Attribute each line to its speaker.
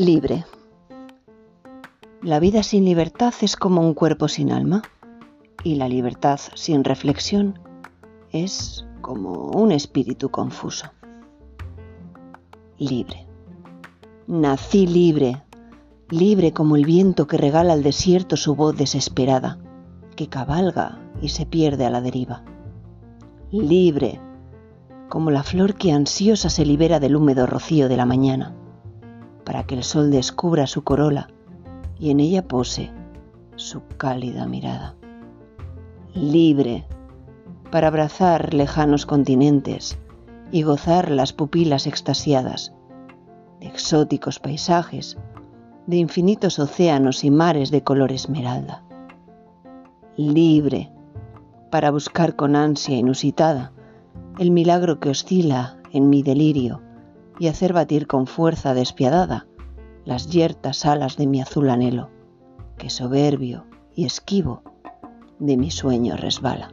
Speaker 1: Libre. La vida sin libertad es como un cuerpo sin alma y la libertad sin reflexión es como un espíritu confuso. Libre. Nací libre, libre como el viento que regala al desierto su voz desesperada, que cabalga y se pierde a la deriva. Libre, como la flor que ansiosa se libera del húmedo rocío de la mañana, para que el sol descubra su corola y en ella pose su cálida mirada. Libre, para abrazar lejanos continentes y gozar las pupilas extasiadas de exóticos paisajes, de infinitos océanos y mares de color esmeralda. Libre, para buscar con ansia inusitada el milagro que oscila en mi delirio y hacer batir con fuerza despiadada las yertas alas de mi azul anhelo, que soberbio y esquivo de mi sueño resbala.